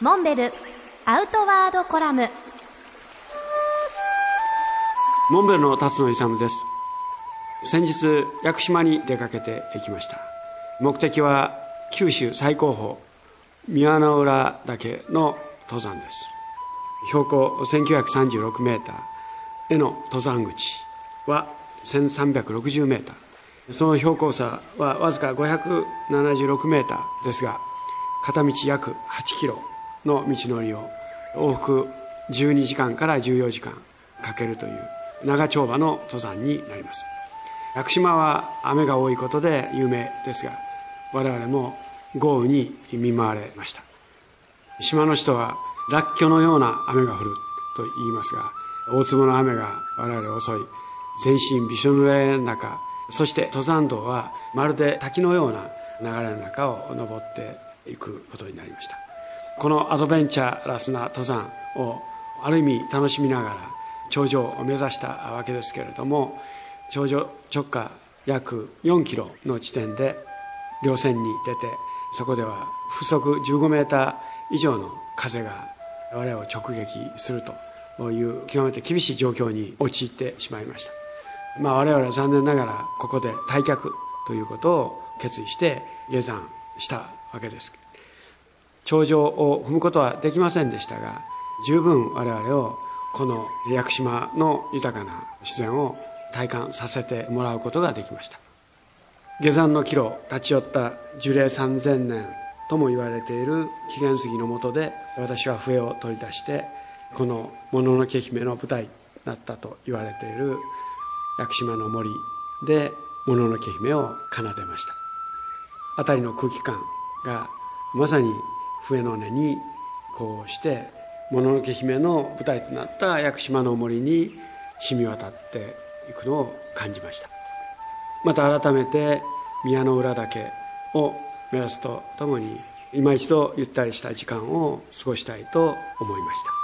モンベルアウトワードコラム。モンベルの辰野勇です。先日屋久島に出かけて行きました。目的は九州最高峰宮之浦岳の登山です。標高1936メーターへの登山口は1360メーター。その標高差はわずか576メーターですが片道約8キロ。の道のりを往復12時間から14時間かけるという長丁場の登山になります。屋久島は雨が多いことで有名ですが我々も豪雨に見舞われました。島の人はらっきょのような雨が降ると言いますが大粒の雨が我々を襲い全身びしょ濡れの中そして登山道はまるで滝のような流れの中を登っていくことになりました。このアドベンチャーラスな登山をある意味楽しみながら頂上を目指したわけですけれども頂上直下約4キロの地点で稜線に出てそこでは風速15メーター以上の風が我々を直撃するという極めて厳しい状況に陥ってしまいました。まあ我々は残念ながらここで退却ということを決意して下山したわけです。頂上を踏むことはできませんでしたが十分我々をこの屋久島の豊かな自然を体感させてもらうことができました。下山の岐路立ち寄った樹齢3000年とも言われている紀元杉の下で私は笛を取り出してこの「もののけ姫」の舞台だったと言われている屋久島の森で「もののけ姫」を奏でました。辺りの空気感がまさに笛の音にこうしてもののけ姫の舞台となった屋久島の森に染み渡っていくのを感じました。また改めて宮の浦岳を目指すとともに今一度ゆったりした時間を過ごしたいと思いました。